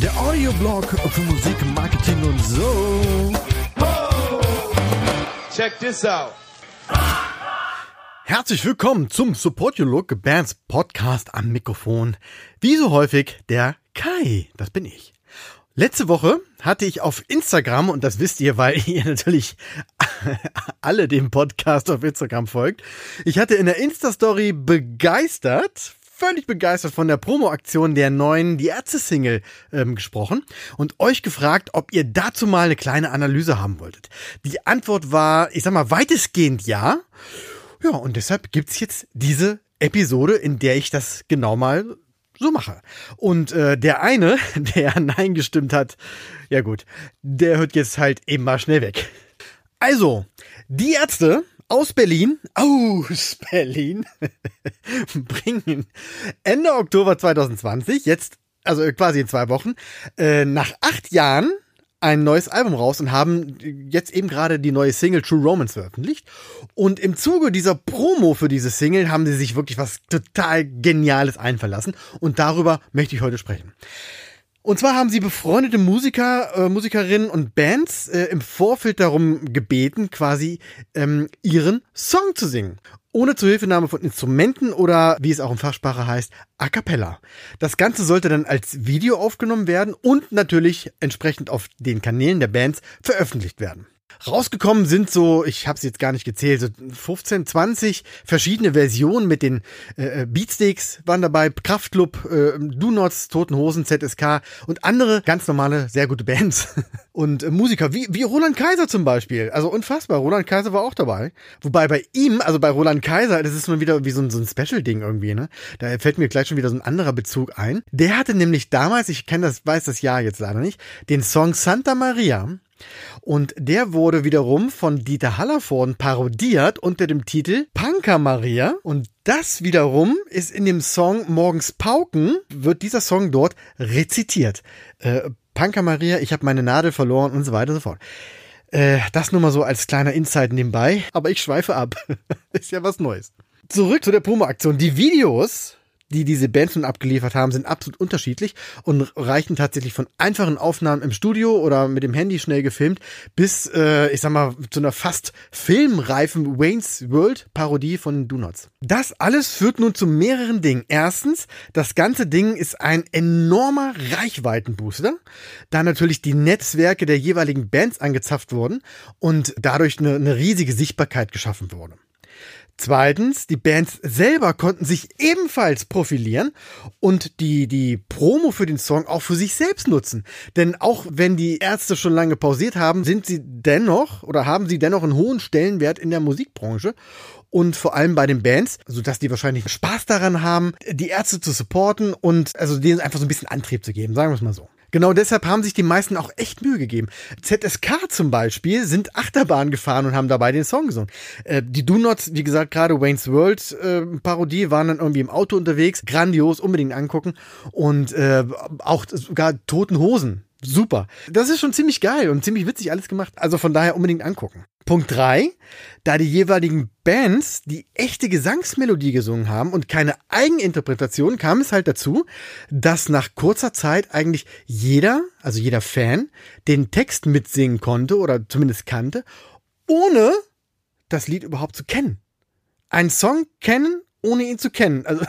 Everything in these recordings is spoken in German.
Der Audioblog für Musik, Marketing und so. Check this out. Herzlich willkommen zum Support Your Look Bands Podcast am Mikrofon. Wie so häufig der Kai, das bin ich. Letzte Woche hatte ich auf Instagram, und das wisst ihr, weil ihr natürlich alle dem Podcast auf Instagram folgt, ich hatte in der Insta-Story begeistert, völlig begeistert von der Promo-Aktion der neuen Die Ärzte-Single ähm, gesprochen und euch gefragt, ob ihr dazu mal eine kleine Analyse haben wolltet. Die Antwort war, ich sag mal, weitestgehend ja. Ja, und deshalb gibt's jetzt diese Episode, in der ich das genau mal so mache. Und äh, der eine, der Nein gestimmt hat, ja gut, der hört jetzt halt eben mal schnell weg. Also, die Ärzte aus Berlin, aus Berlin, bringen Ende Oktober 2020, jetzt, also quasi in zwei Wochen, äh, nach acht Jahren ein neues Album raus und haben jetzt eben gerade die neue Single True Romance veröffentlicht. Und im Zuge dieser Promo für diese Single haben sie sich wirklich was total Geniales einverlassen. Und darüber möchte ich heute sprechen. Und zwar haben sie befreundete Musiker, äh, Musikerinnen und Bands äh, im Vorfeld darum gebeten, quasi ähm, ihren Song zu singen. Ohne Zuhilfenahme von Instrumenten oder, wie es auch in Fachsprache heißt, a cappella. Das Ganze sollte dann als Video aufgenommen werden und natürlich entsprechend auf den Kanälen der Bands veröffentlicht werden. Rausgekommen sind so, ich habe es jetzt gar nicht gezählt, so 15, 20 verschiedene Versionen mit den äh, Beatsteaks waren dabei, Kraftklub, äh, Do Nots, Toten Hosen, ZSK und andere ganz normale, sehr gute Bands und äh, Musiker, wie, wie Roland Kaiser zum Beispiel. Also unfassbar, Roland Kaiser war auch dabei. Wobei bei ihm, also bei Roland Kaiser, das ist nur wieder wie so ein, so ein Special-Ding irgendwie, ne? Da fällt mir gleich schon wieder so ein anderer Bezug ein. Der hatte nämlich damals, ich kenne das, weiß das Jahr jetzt leider nicht, den Song Santa Maria und der wurde wiederum von Dieter Hallervorden parodiert unter dem Titel Panka Maria. Und das wiederum ist in dem Song Morgens Pauken, wird dieser Song dort rezitiert. Äh, Panka Maria, ich habe meine Nadel verloren und so weiter und so fort. Äh, das nur mal so als kleiner Insight nebenbei. Aber ich schweife ab. ist ja was Neues. Zurück zu der Promo-Aktion. Die Videos die diese Bands nun abgeliefert haben, sind absolut unterschiedlich und reichen tatsächlich von einfachen Aufnahmen im Studio oder mit dem Handy schnell gefilmt bis, äh, ich sag mal, zu einer fast filmreifen Wayne's World Parodie von Donuts. Das alles führt nun zu mehreren Dingen. Erstens, das ganze Ding ist ein enormer Reichweitenbooster, da natürlich die Netzwerke der jeweiligen Bands angezapft wurden und dadurch eine, eine riesige Sichtbarkeit geschaffen wurde. Zweitens, die Bands selber konnten sich ebenfalls profilieren und die, die Promo für den Song auch für sich selbst nutzen. Denn auch wenn die Ärzte schon lange pausiert haben, sind sie dennoch oder haben sie dennoch einen hohen Stellenwert in der Musikbranche und vor allem bei den Bands, sodass die wahrscheinlich Spaß daran haben, die Ärzte zu supporten und also denen einfach so ein bisschen Antrieb zu geben, sagen wir es mal so. Genau deshalb haben sich die meisten auch echt Mühe gegeben. ZSK zum Beispiel sind Achterbahn gefahren und haben dabei den Song gesungen. Äh, die Do Nots, wie gesagt, gerade Wayne's World äh, Parodie, waren dann irgendwie im Auto unterwegs. Grandios, unbedingt angucken. Und äh, auch sogar Toten Hosen. Super. Das ist schon ziemlich geil und ziemlich witzig alles gemacht. Also von daher unbedingt angucken. Punkt drei: Da die jeweiligen Bands die echte Gesangsmelodie gesungen haben und keine Eigeninterpretation, kam es halt dazu, dass nach kurzer Zeit eigentlich jeder, also jeder Fan, den Text mitsingen konnte oder zumindest kannte, ohne das Lied überhaupt zu kennen. Ein Song kennen, ohne ihn zu kennen. Also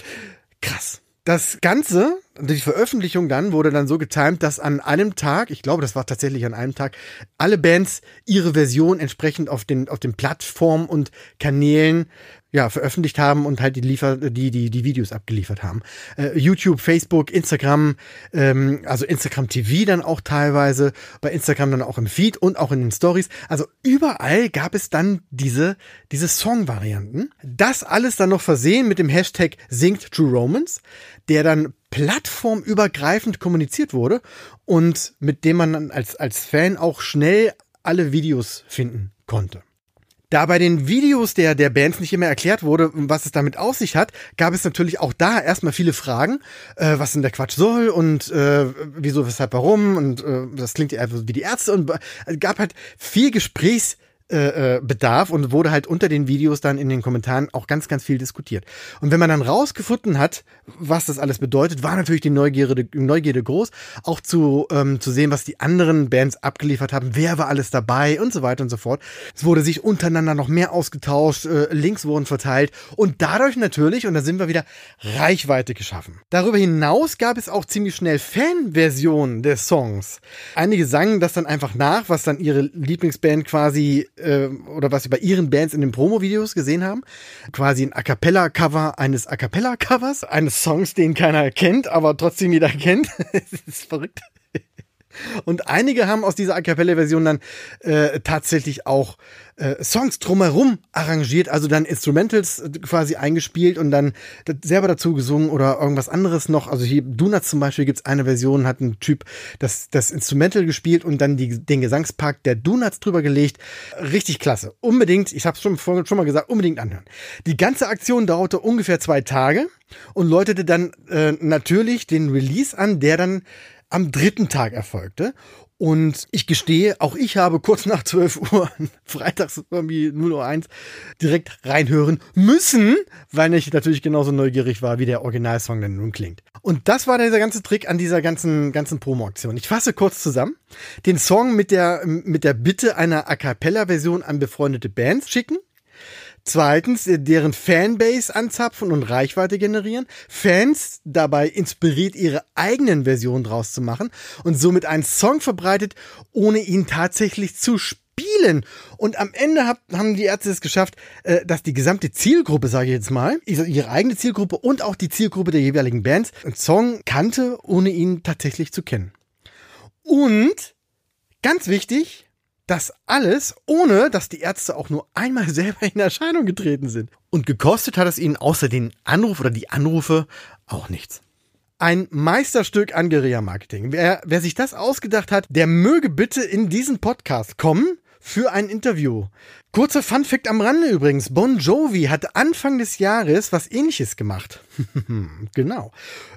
krass. Das Ganze, die Veröffentlichung dann, wurde dann so getimt, dass an einem Tag, ich glaube, das war tatsächlich an einem Tag, alle Bands ihre Version entsprechend auf den, auf den Plattformen und Kanälen ja, veröffentlicht haben und halt die, Liefer die, die, die Videos abgeliefert haben. Äh, YouTube, Facebook, Instagram, ähm, also Instagram TV dann auch teilweise, bei Instagram dann auch im Feed und auch in den Stories. Also überall gab es dann diese, diese Song-Varianten. Das alles dann noch versehen mit dem Hashtag Singt True Romance, der dann plattformübergreifend kommuniziert wurde und mit dem man dann als, als Fan auch schnell alle Videos finden konnte. Da bei den Videos der, der Bands nicht immer erklärt wurde, was es damit auf sich hat, gab es natürlich auch da erstmal viele Fragen, äh, was denn der Quatsch soll und äh, wieso, weshalb, warum und äh, das klingt ja einfach wie die Ärzte und es gab halt viel Gesprächs äh, äh, bedarf und wurde halt unter den Videos dann in den Kommentaren auch ganz, ganz viel diskutiert. Und wenn man dann rausgefunden hat, was das alles bedeutet, war natürlich die Neugierde, Neugierde groß, auch zu, ähm, zu sehen, was die anderen Bands abgeliefert haben, wer war alles dabei und so weiter und so fort. Es wurde sich untereinander noch mehr ausgetauscht, äh, Links wurden verteilt und dadurch natürlich, und da sind wir wieder, Reichweite geschaffen. Darüber hinaus gab es auch ziemlich schnell Fanversionen des Songs. Einige sangen das dann einfach nach, was dann ihre Lieblingsband quasi äh, oder was wir bei ihren Bands in den Promo-Videos gesehen haben. Quasi ein A Cappella-Cover eines A Cappella-Covers, eines Songs, den keiner kennt, aber trotzdem jeder kennt. das ist verrückt. Und einige haben aus dieser A Cappella-Version dann äh, tatsächlich auch äh, Songs drumherum arrangiert, also dann Instrumentals äh, quasi eingespielt und dann selber dazu gesungen oder irgendwas anderes noch. Also hier Donuts zum Beispiel gibt's eine Version, hat ein Typ das, das Instrumental gespielt und dann die, den Gesangspart der Donuts drüber gelegt. Richtig klasse. Unbedingt, ich habe schon, schon mal gesagt, unbedingt anhören. Die ganze Aktion dauerte ungefähr zwei Tage und läutete dann äh, natürlich den Release an, der dann am dritten Tag erfolgte. Und ich gestehe, auch ich habe kurz nach 12 Uhr, freitags irgendwie 0 Uhr 1, direkt reinhören müssen, weil ich natürlich genauso neugierig war, wie der Originalsong denn nun klingt. Und das war dieser ganze Trick an dieser ganzen, ganzen Promo-Aktion. Ich fasse kurz zusammen. Den Song mit der, mit der Bitte einer A Cappella-Version an befreundete Bands schicken. Zweitens, äh, deren Fanbase anzapfen und Reichweite generieren. Fans dabei inspiriert, ihre eigenen Versionen draus zu machen und somit einen Song verbreitet, ohne ihn tatsächlich zu spielen. Und am Ende hab, haben die Ärzte es geschafft, äh, dass die gesamte Zielgruppe, sage ich jetzt mal, ihre eigene Zielgruppe und auch die Zielgruppe der jeweiligen Bands, einen Song kannte, ohne ihn tatsächlich zu kennen. Und ganz wichtig, das alles, ohne dass die Ärzte auch nur einmal selber in Erscheinung getreten sind. Und gekostet hat es ihnen außer den Anruf oder die Anrufe auch nichts. Ein Meisterstück an Guerilla-Marketing. Wer, wer sich das ausgedacht hat, der möge bitte in diesen Podcast kommen für ein Interview. Kurzer Funfact am Rande übrigens. Bon Jovi hat Anfang des Jahres was ähnliches gemacht. genau.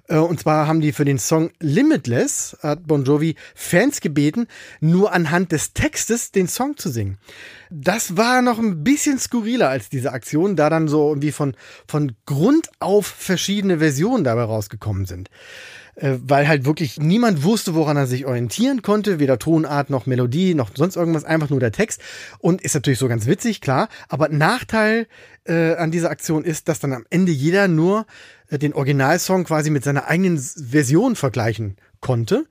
Äh, und zwar haben die für den Song Limitless, hat Bon Jovi Fans gebeten, nur anhand des Textes den Song zu singen. Das war noch ein bisschen skurriler als diese Aktion, da dann so irgendwie von, von Grund auf verschiedene Versionen dabei rausgekommen sind weil halt wirklich niemand wusste, woran er sich orientieren konnte, weder Tonart noch Melodie noch sonst irgendwas, einfach nur der Text. Und ist natürlich so ganz witzig, klar. Aber Nachteil äh, an dieser Aktion ist, dass dann am Ende jeder nur äh, den Originalsong quasi mit seiner eigenen Version vergleichen konnte,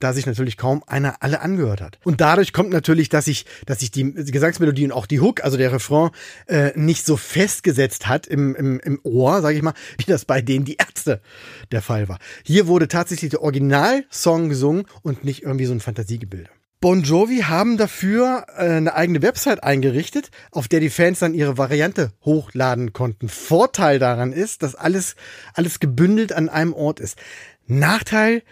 da sich natürlich kaum einer alle angehört hat. Und dadurch kommt natürlich, dass sich, dass sich die Gesangsmelodie und auch die Hook, also der Refrain, äh, nicht so festgesetzt hat im, im, im Ohr, sage ich mal, wie das bei denen die Ärzte der Fall war. Hier wurde tatsächlich der Originalsong gesungen und nicht irgendwie so ein Fantasiegebilde. Bon Jovi haben dafür äh, eine eigene Website eingerichtet, auf der die Fans dann ihre Variante hochladen konnten. Vorteil daran ist, dass alles, alles gebündelt an einem Ort ist. Nachteil,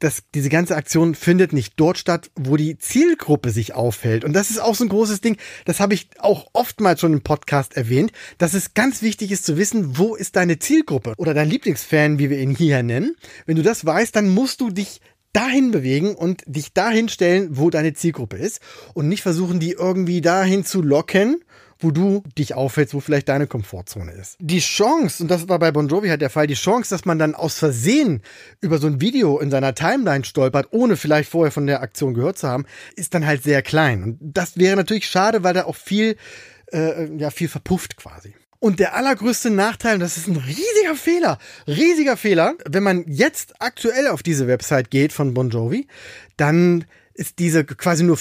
dass diese ganze Aktion findet nicht dort statt, wo die Zielgruppe sich aufhält. Und das ist auch so ein großes Ding. Das habe ich auch oftmals schon im Podcast erwähnt, dass es ganz wichtig ist zu wissen, wo ist deine Zielgruppe oder dein Lieblingsfan, wie wir ihn hier nennen. Wenn du das weißt, dann musst du dich dahin bewegen und dich dahin stellen, wo deine Zielgruppe ist und nicht versuchen, die irgendwie dahin zu locken wo du dich aufhältst, wo vielleicht deine Komfortzone ist. Die Chance, und das war bei Bon Jovi halt der Fall, die Chance, dass man dann aus Versehen über so ein Video in seiner Timeline stolpert, ohne vielleicht vorher von der Aktion gehört zu haben, ist dann halt sehr klein. Und das wäre natürlich schade, weil da auch viel, äh, ja, viel verpufft quasi. Und der allergrößte Nachteil, und das ist ein riesiger Fehler, riesiger Fehler, wenn man jetzt aktuell auf diese Website geht von Bon Jovi, dann ist diese quasi nur,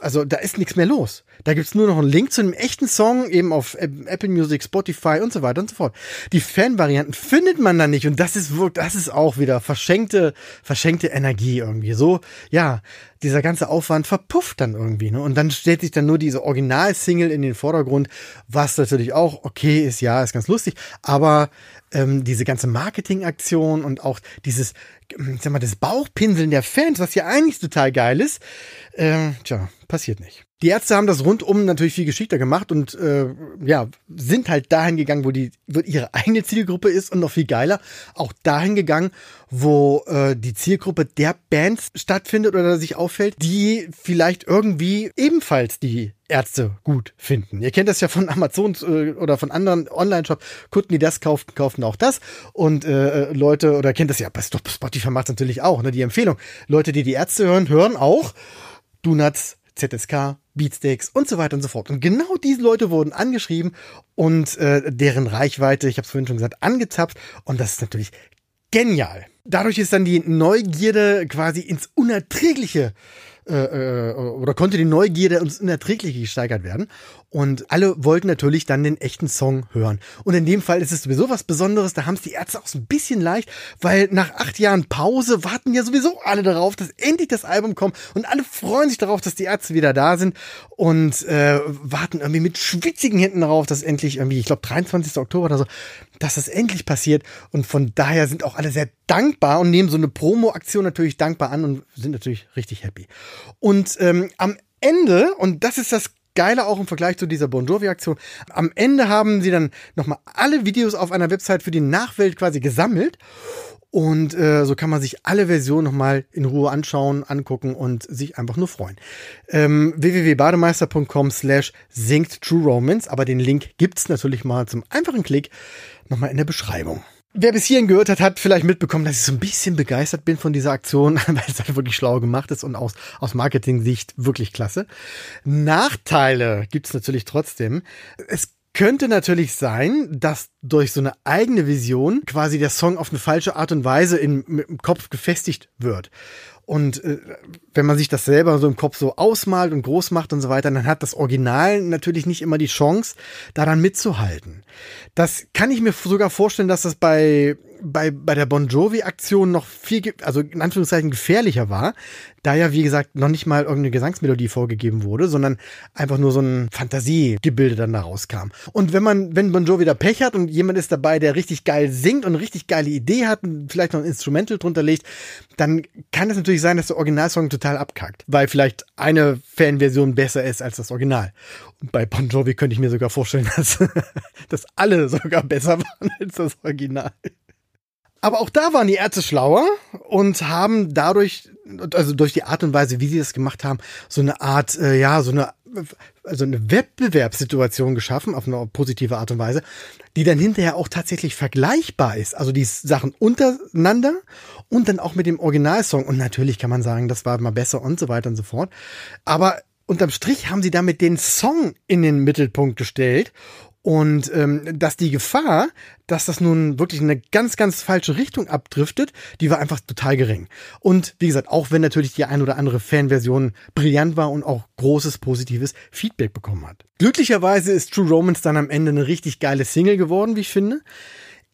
also da ist nichts mehr los. Da gibt's nur noch einen Link zu einem echten Song, eben auf Apple Music, Spotify und so weiter und so fort. Die Fan-Varianten findet man da nicht und das ist das ist auch wieder verschenkte, verschenkte Energie irgendwie. So, ja, dieser ganze Aufwand verpufft dann irgendwie, ne? Und dann stellt sich dann nur diese Original-Single in den Vordergrund, was natürlich auch okay ist, ja, ist ganz lustig, aber ähm, diese ganze Marketingaktion und auch dieses, sag mal, das Bauchpinseln der Fans, was ja eigentlich total geil ist, äh, tja, passiert nicht. Die Ärzte haben das rundum natürlich viel geschickter gemacht und äh, ja, sind halt dahin gegangen, wo die wo ihre eigene Zielgruppe ist und noch viel geiler, auch dahin gegangen, wo äh, die Zielgruppe der Bands stattfindet oder sich auffällt, die vielleicht irgendwie ebenfalls die Ärzte gut finden. Ihr kennt das ja von Amazon äh, oder von anderen Online-Shop. Kunden, die das kauften, kauften auch das. Und äh, Leute, oder kennt das ja, bei Spotify macht es natürlich auch, ne, die Empfehlung. Leute, die die Ärzte hören, hören auch Donuts, ZSK, Beatsteaks und so weiter und so fort. Und genau diese Leute wurden angeschrieben und äh, deren Reichweite, ich habe es vorhin schon gesagt, angezapft. Und das ist natürlich genial. Dadurch ist dann die Neugierde quasi ins Unerträgliche äh, äh, oder konnte die Neugierde ins Unerträgliche gesteigert werden. Und alle wollten natürlich dann den echten Song hören. Und in dem Fall ist es sowieso was Besonderes. Da haben es die Ärzte auch so ein bisschen leicht, weil nach acht Jahren Pause warten ja sowieso alle darauf, dass endlich das Album kommt. Und alle freuen sich darauf, dass die Ärzte wieder da sind und äh, warten irgendwie mit schwitzigen Händen darauf, dass endlich irgendwie, ich glaube 23. Oktober oder so, dass das endlich passiert. Und von daher sind auch alle sehr dankbar und nehmen so eine Promo-Aktion natürlich dankbar an und sind natürlich richtig happy. Und ähm, am Ende, und das ist das Geile auch im Vergleich zu dieser Bon Jovi-Aktion. Am Ende haben sie dann nochmal alle Videos auf einer Website für die Nachwelt quasi gesammelt. Und äh, so kann man sich alle Versionen nochmal in Ruhe anschauen, angucken und sich einfach nur freuen. Ähm, www.bademeister.com slash singt True Romance, aber den Link gibt's natürlich mal zum einfachen Klick nochmal in der Beschreibung. Wer bis hierhin gehört hat, hat vielleicht mitbekommen, dass ich so ein bisschen begeistert bin von dieser Aktion, weil es halt wirklich schlau gemacht ist und aus, aus Marketing-Sicht wirklich klasse. Nachteile gibt's natürlich trotzdem. Es könnte natürlich sein, dass durch so eine eigene Vision quasi der Song auf eine falsche Art und Weise in, im Kopf gefestigt wird. Und äh, wenn man sich das selber so im Kopf so ausmalt und groß macht und so weiter, dann hat das Original natürlich nicht immer die Chance, daran mitzuhalten. Das kann ich mir sogar vorstellen, dass das bei bei, bei der Bon Jovi-Aktion noch viel, also in Anführungszeichen gefährlicher war, da ja, wie gesagt, noch nicht mal irgendeine Gesangsmelodie vorgegeben wurde, sondern einfach nur so ein Fantasiegebilde dann da rauskam. Und wenn man, wenn Bon Jovi da Pech hat und jemand ist dabei, der richtig geil singt und richtig geile Idee hat und vielleicht noch ein Instrumental drunter legt, dann kann es natürlich sein, dass der Originalsong total abkackt, weil vielleicht eine Fanversion besser ist als das Original. Und bei Bon Jovi könnte ich mir sogar vorstellen, dass, dass alle sogar besser waren als das Original. Aber auch da waren die Ärzte schlauer und haben dadurch, also durch die Art und Weise, wie sie das gemacht haben, so eine Art, äh, ja, so eine, also eine Wettbewerbssituation geschaffen, auf eine positive Art und Weise, die dann hinterher auch tatsächlich vergleichbar ist. Also die Sachen untereinander und dann auch mit dem Originalsong. Und natürlich kann man sagen, das war mal besser und so weiter und so fort. Aber unterm Strich haben sie damit den Song in den Mittelpunkt gestellt und ähm, dass die Gefahr, dass das nun wirklich in eine ganz, ganz falsche Richtung abdriftet, die war einfach total gering. Und wie gesagt, auch wenn natürlich die ein oder andere Fanversion brillant war und auch großes positives Feedback bekommen hat. Glücklicherweise ist True Romance dann am Ende eine richtig geile Single geworden, wie ich finde.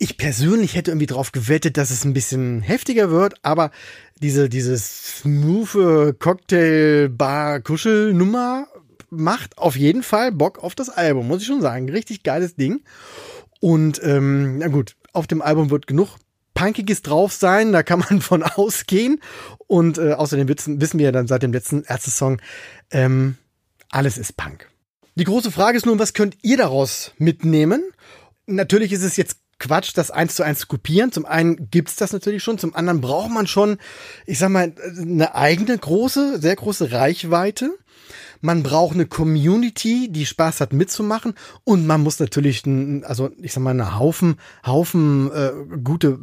Ich persönlich hätte irgendwie drauf gewettet, dass es ein bisschen heftiger wird, aber diese, diese smooth Cocktail-Bar-Kuschelnummer macht auf jeden Fall Bock auf das Album, muss ich schon sagen. Richtig geiles Ding. Und ähm, na gut, auf dem Album wird genug Punkiges drauf sein, da kann man von ausgehen. Und äh, außerdem wissen, wissen wir ja dann seit dem letzten Ärzte-Song, ähm, alles ist Punk. Die große Frage ist nun, was könnt ihr daraus mitnehmen? Natürlich ist es jetzt Quatsch, das eins zu eins zu kopieren. Zum einen gibt's das natürlich schon, zum anderen braucht man schon, ich sag mal, eine eigene große, sehr große Reichweite. Man braucht eine Community, die Spaß hat mitzumachen und man muss natürlich, also ich sag mal, einen Haufen, Haufen äh, gute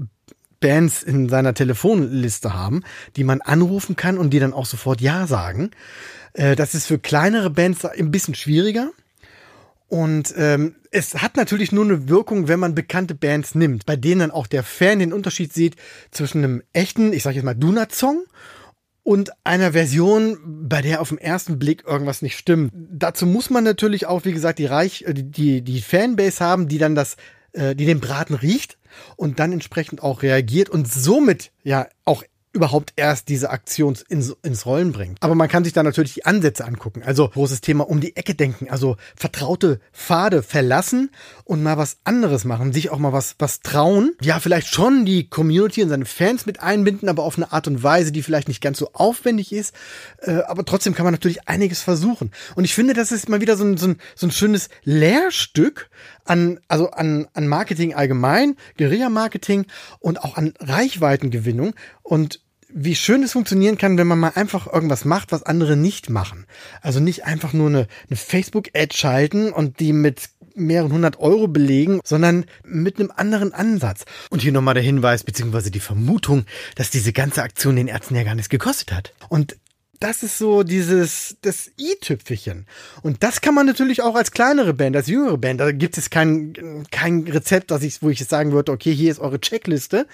Bands in seiner Telefonliste haben, die man anrufen kann und die dann auch sofort Ja sagen. Äh, das ist für kleinere Bands ein bisschen schwieriger. Und ähm, es hat natürlich nur eine Wirkung, wenn man bekannte Bands nimmt, bei denen dann auch der Fan den Unterschied sieht zwischen einem echten, ich sag jetzt mal, Donut-Song und einer Version, bei der auf den ersten Blick irgendwas nicht stimmt. Dazu muss man natürlich auch, wie gesagt, die Reich, die, die Fanbase haben, die dann das, äh, die den Braten riecht und dann entsprechend auch reagiert und somit ja auch überhaupt erst diese Aktion ins, ins Rollen bringt. Aber man kann sich da natürlich die Ansätze angucken. Also großes Thema um die Ecke denken, also vertraute Pfade verlassen und mal was anderes machen, sich auch mal was, was trauen. Ja, vielleicht schon die Community und seine Fans mit einbinden, aber auf eine Art und Weise, die vielleicht nicht ganz so aufwendig ist. Äh, aber trotzdem kann man natürlich einiges versuchen. Und ich finde, das ist mal wieder so ein, so ein, so ein schönes Lehrstück an, also an, an Marketing allgemein, Guerilla-Marketing und auch an Reichweitengewinnung. Und wie schön es funktionieren kann, wenn man mal einfach irgendwas macht, was andere nicht machen. Also nicht einfach nur eine, eine Facebook-Ad schalten und die mit mehreren hundert Euro belegen, sondern mit einem anderen Ansatz. Und hier nochmal der Hinweis beziehungsweise die Vermutung, dass diese ganze Aktion den Ärzten ja gar nichts gekostet hat. Und das ist so dieses, das i-Tüpfelchen. Und das kann man natürlich auch als kleinere Band, als jüngere Band. Da gibt es kein, kein Rezept, dass ich, wo ich sagen würde, okay, hier ist eure Checkliste.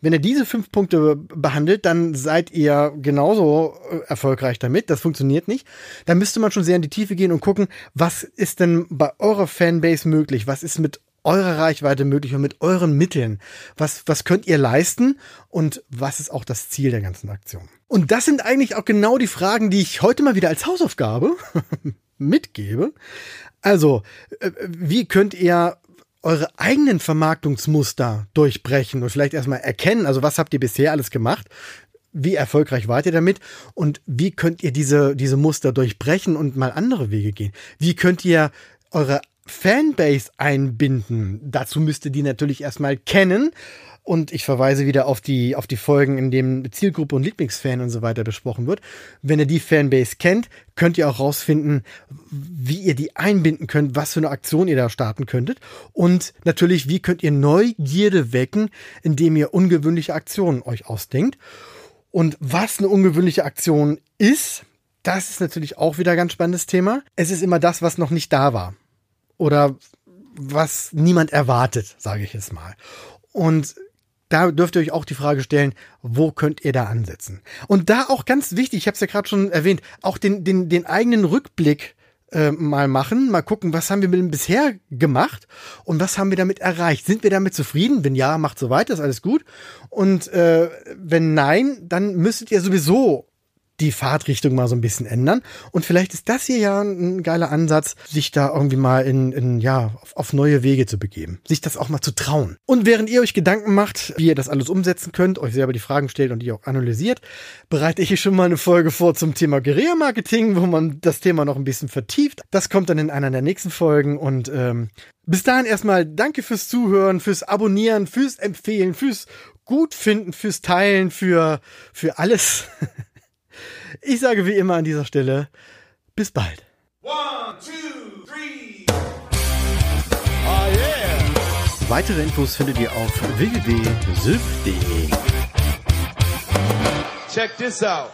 Wenn ihr diese fünf Punkte behandelt, dann seid ihr genauso äh, erfolgreich damit. Das funktioniert nicht. Da müsste man schon sehr in die Tiefe gehen und gucken, was ist denn bei eurer Fanbase möglich? Was ist mit eurer Reichweite möglich und mit euren Mitteln? Was, was könnt ihr leisten? Und was ist auch das Ziel der ganzen Aktion? Und das sind eigentlich auch genau die Fragen, die ich heute mal wieder als Hausaufgabe mitgebe. Also, äh, wie könnt ihr eure eigenen Vermarktungsmuster durchbrechen und vielleicht erstmal erkennen, also was habt ihr bisher alles gemacht? Wie erfolgreich wart ihr damit? Und wie könnt ihr diese, diese Muster durchbrechen und mal andere Wege gehen? Wie könnt ihr eure Fanbase einbinden? Dazu müsst ihr die natürlich erstmal kennen und ich verweise wieder auf die, auf die Folgen, in denen Zielgruppe und Lieblingsfan und so weiter besprochen wird. Wenn ihr die Fanbase kennt, könnt ihr auch rausfinden, wie ihr die einbinden könnt, was für eine Aktion ihr da starten könntet. Und natürlich, wie könnt ihr Neugierde wecken, indem ihr ungewöhnliche Aktionen euch ausdenkt. Und was eine ungewöhnliche Aktion ist, das ist natürlich auch wieder ein ganz spannendes Thema. Es ist immer das, was noch nicht da war. Oder was niemand erwartet, sage ich jetzt mal. Und da dürft ihr euch auch die Frage stellen, wo könnt ihr da ansetzen? Und da auch ganz wichtig, ich habe es ja gerade schon erwähnt, auch den, den, den eigenen Rückblick äh, mal machen, mal gucken, was haben wir mit dem bisher gemacht und was haben wir damit erreicht? Sind wir damit zufrieden? Wenn ja, macht so weiter, ist alles gut. Und äh, wenn nein, dann müsstet ihr sowieso die Fahrtrichtung mal so ein bisschen ändern. Und vielleicht ist das hier ja ein geiler Ansatz, sich da irgendwie mal in, in ja, auf, auf neue Wege zu begeben. Sich das auch mal zu trauen. Und während ihr euch Gedanken macht, wie ihr das alles umsetzen könnt, euch selber die Fragen stellt und die auch analysiert, bereite ich hier schon mal eine Folge vor zum Thema Guerilla-Marketing, wo man das Thema noch ein bisschen vertieft. Das kommt dann in einer der nächsten Folgen und ähm, bis dahin erstmal danke fürs Zuhören, fürs Abonnieren, fürs Empfehlen, fürs Gutfinden, fürs Teilen, für, für alles. Ich sage wie immer an dieser Stelle, bis bald. One, two, three. Oh yeah. Weitere Infos findet ihr auf www.sylph.de. Check this out.